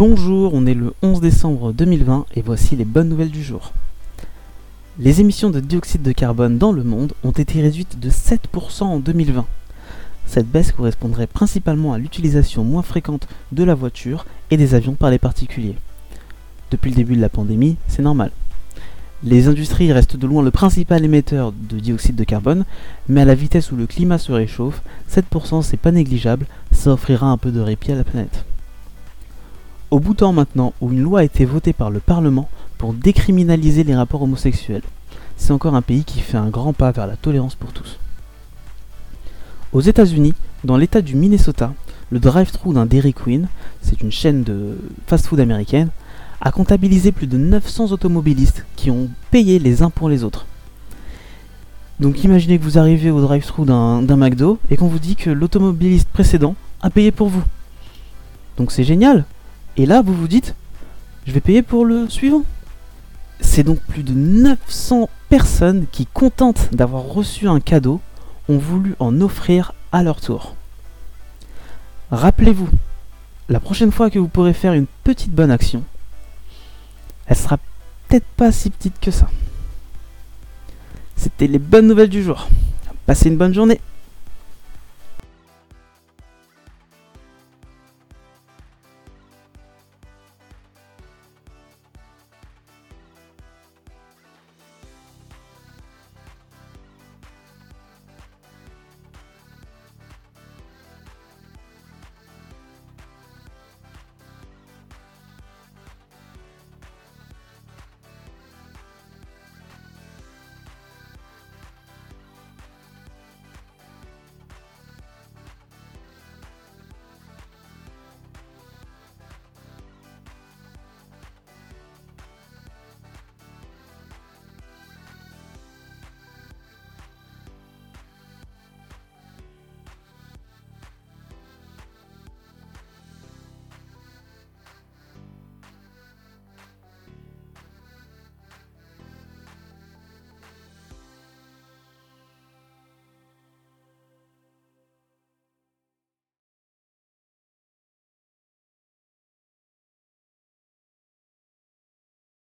Bonjour, on est le 11 décembre 2020 et voici les bonnes nouvelles du jour. Les émissions de dioxyde de carbone dans le monde ont été réduites de 7% en 2020. Cette baisse correspondrait principalement à l'utilisation moins fréquente de la voiture et des avions par les particuliers. Depuis le début de la pandémie, c'est normal. Les industries restent de loin le principal émetteur de dioxyde de carbone, mais à la vitesse où le climat se réchauffe, 7% c'est pas négligeable, ça offrira un peu de répit à la planète. Au bout temps maintenant où une loi a été votée par le Parlement pour décriminaliser les rapports homosexuels, c'est encore un pays qui fait un grand pas vers la tolérance pour tous. Aux États-Unis, dans l'État du Minnesota, le drive-thru d'un Dairy Queen, c'est une chaîne de fast-food américaine, a comptabilisé plus de 900 automobilistes qui ont payé les uns pour les autres. Donc imaginez que vous arrivez au drive-thru d'un McDo et qu'on vous dit que l'automobiliste précédent a payé pour vous. Donc c'est génial, et là, vous vous dites, je vais payer pour le suivant. C'est donc plus de 900 personnes qui, contentes d'avoir reçu un cadeau, ont voulu en offrir à leur tour. Rappelez-vous, la prochaine fois que vous pourrez faire une petite bonne action, elle sera peut-être pas si petite que ça. C'était les bonnes nouvelles du jour. Passez une bonne journée